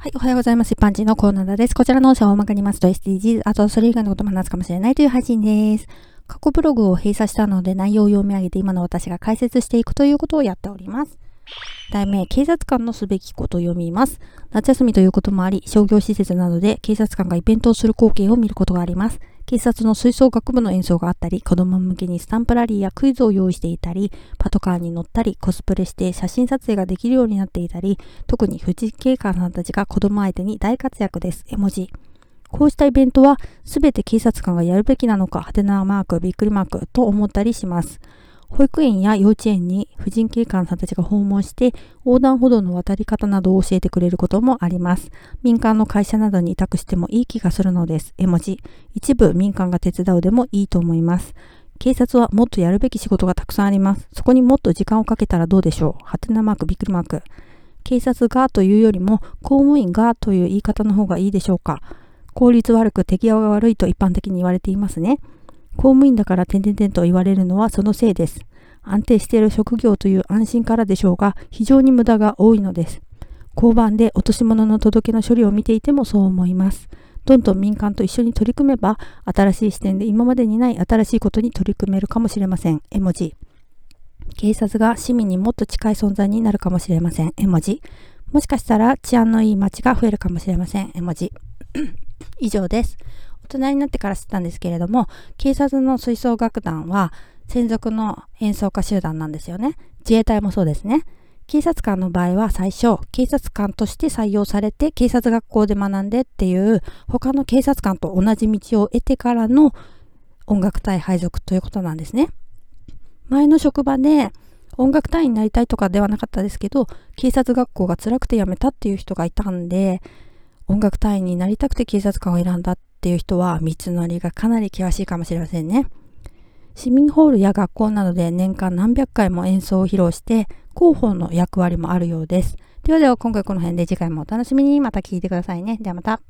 はい、おはようございます。一般人のコーナーです。こちらの音声を大まかにますと SDGs、あとそれ以外のことも話すかもしれないという配信です。過去ブログを閉鎖したので内容を読み上げて今の私が解説していくということをやっております。題名、警察官のすべきことを読みます。夏休みということもあり、商業施設などで警察官がイベントをする光景を見ることがあります。警察の吹奏楽部の演奏があったり、子供向けにスタンプラリーやクイズを用意していたり、パトカーに乗ったり、コスプレして写真撮影ができるようになっていたり、特に富士警官さんたちが子供相手に大活躍です。絵文字。こうしたイベントは全て警察官がやるべきなのか、はてなマーク、びっくりマークと思ったりします。保育園や幼稚園に婦人警官さんたちが訪問して横断歩道の渡り方などを教えてくれることもあります。民間の会社などに委託してもいい気がするのです。絵文字。一部民間が手伝うでもいいと思います。警察はもっとやるべき仕事がたくさんあります。そこにもっと時間をかけたらどうでしょう。はてなマーク、びっくりマーク。警察がというよりも公務員がという言い方の方がいいでしょうか。効率悪く手際が悪いと一般的に言われていますね。公務員だから点々点と言われるのはそのせいです。安定している職業という安心からでしょうが、非常に無駄が多いのです。交番で落とし物の届けの処理を見ていてもそう思います。どんどん民間と一緒に取り組めば、新しい視点で今までにない新しいことに取り組めるかもしれません。絵文字。警察が市民にもっと近い存在になるかもしれません。絵文字。もしかしたら治安のいい街が増えるかもしれません。絵文字。以上です。大人になってから知ったんですけれども、警察の吹奏楽団は専属の演奏家集団なんですよね。自衛隊もそうですね。警察官の場合は最初、警察官として採用されて警察学校で学んでっていう他の警察官と同じ道を得てからの音楽隊配属ということなんですね。前の職場で音楽隊員になりたいとかではなかったですけど、警察学校が辛くて辞めたっていう人がいたんで、音楽隊員になりたくて警察官を選んだっていう人は道のりがかなり険しいかもしれませんね。市民ホールや学校などで年間何百回も演奏を披露して広報の役割もあるようです。ではでは今回この辺で次回もお楽しみにまた聴いてくださいね。ではまた。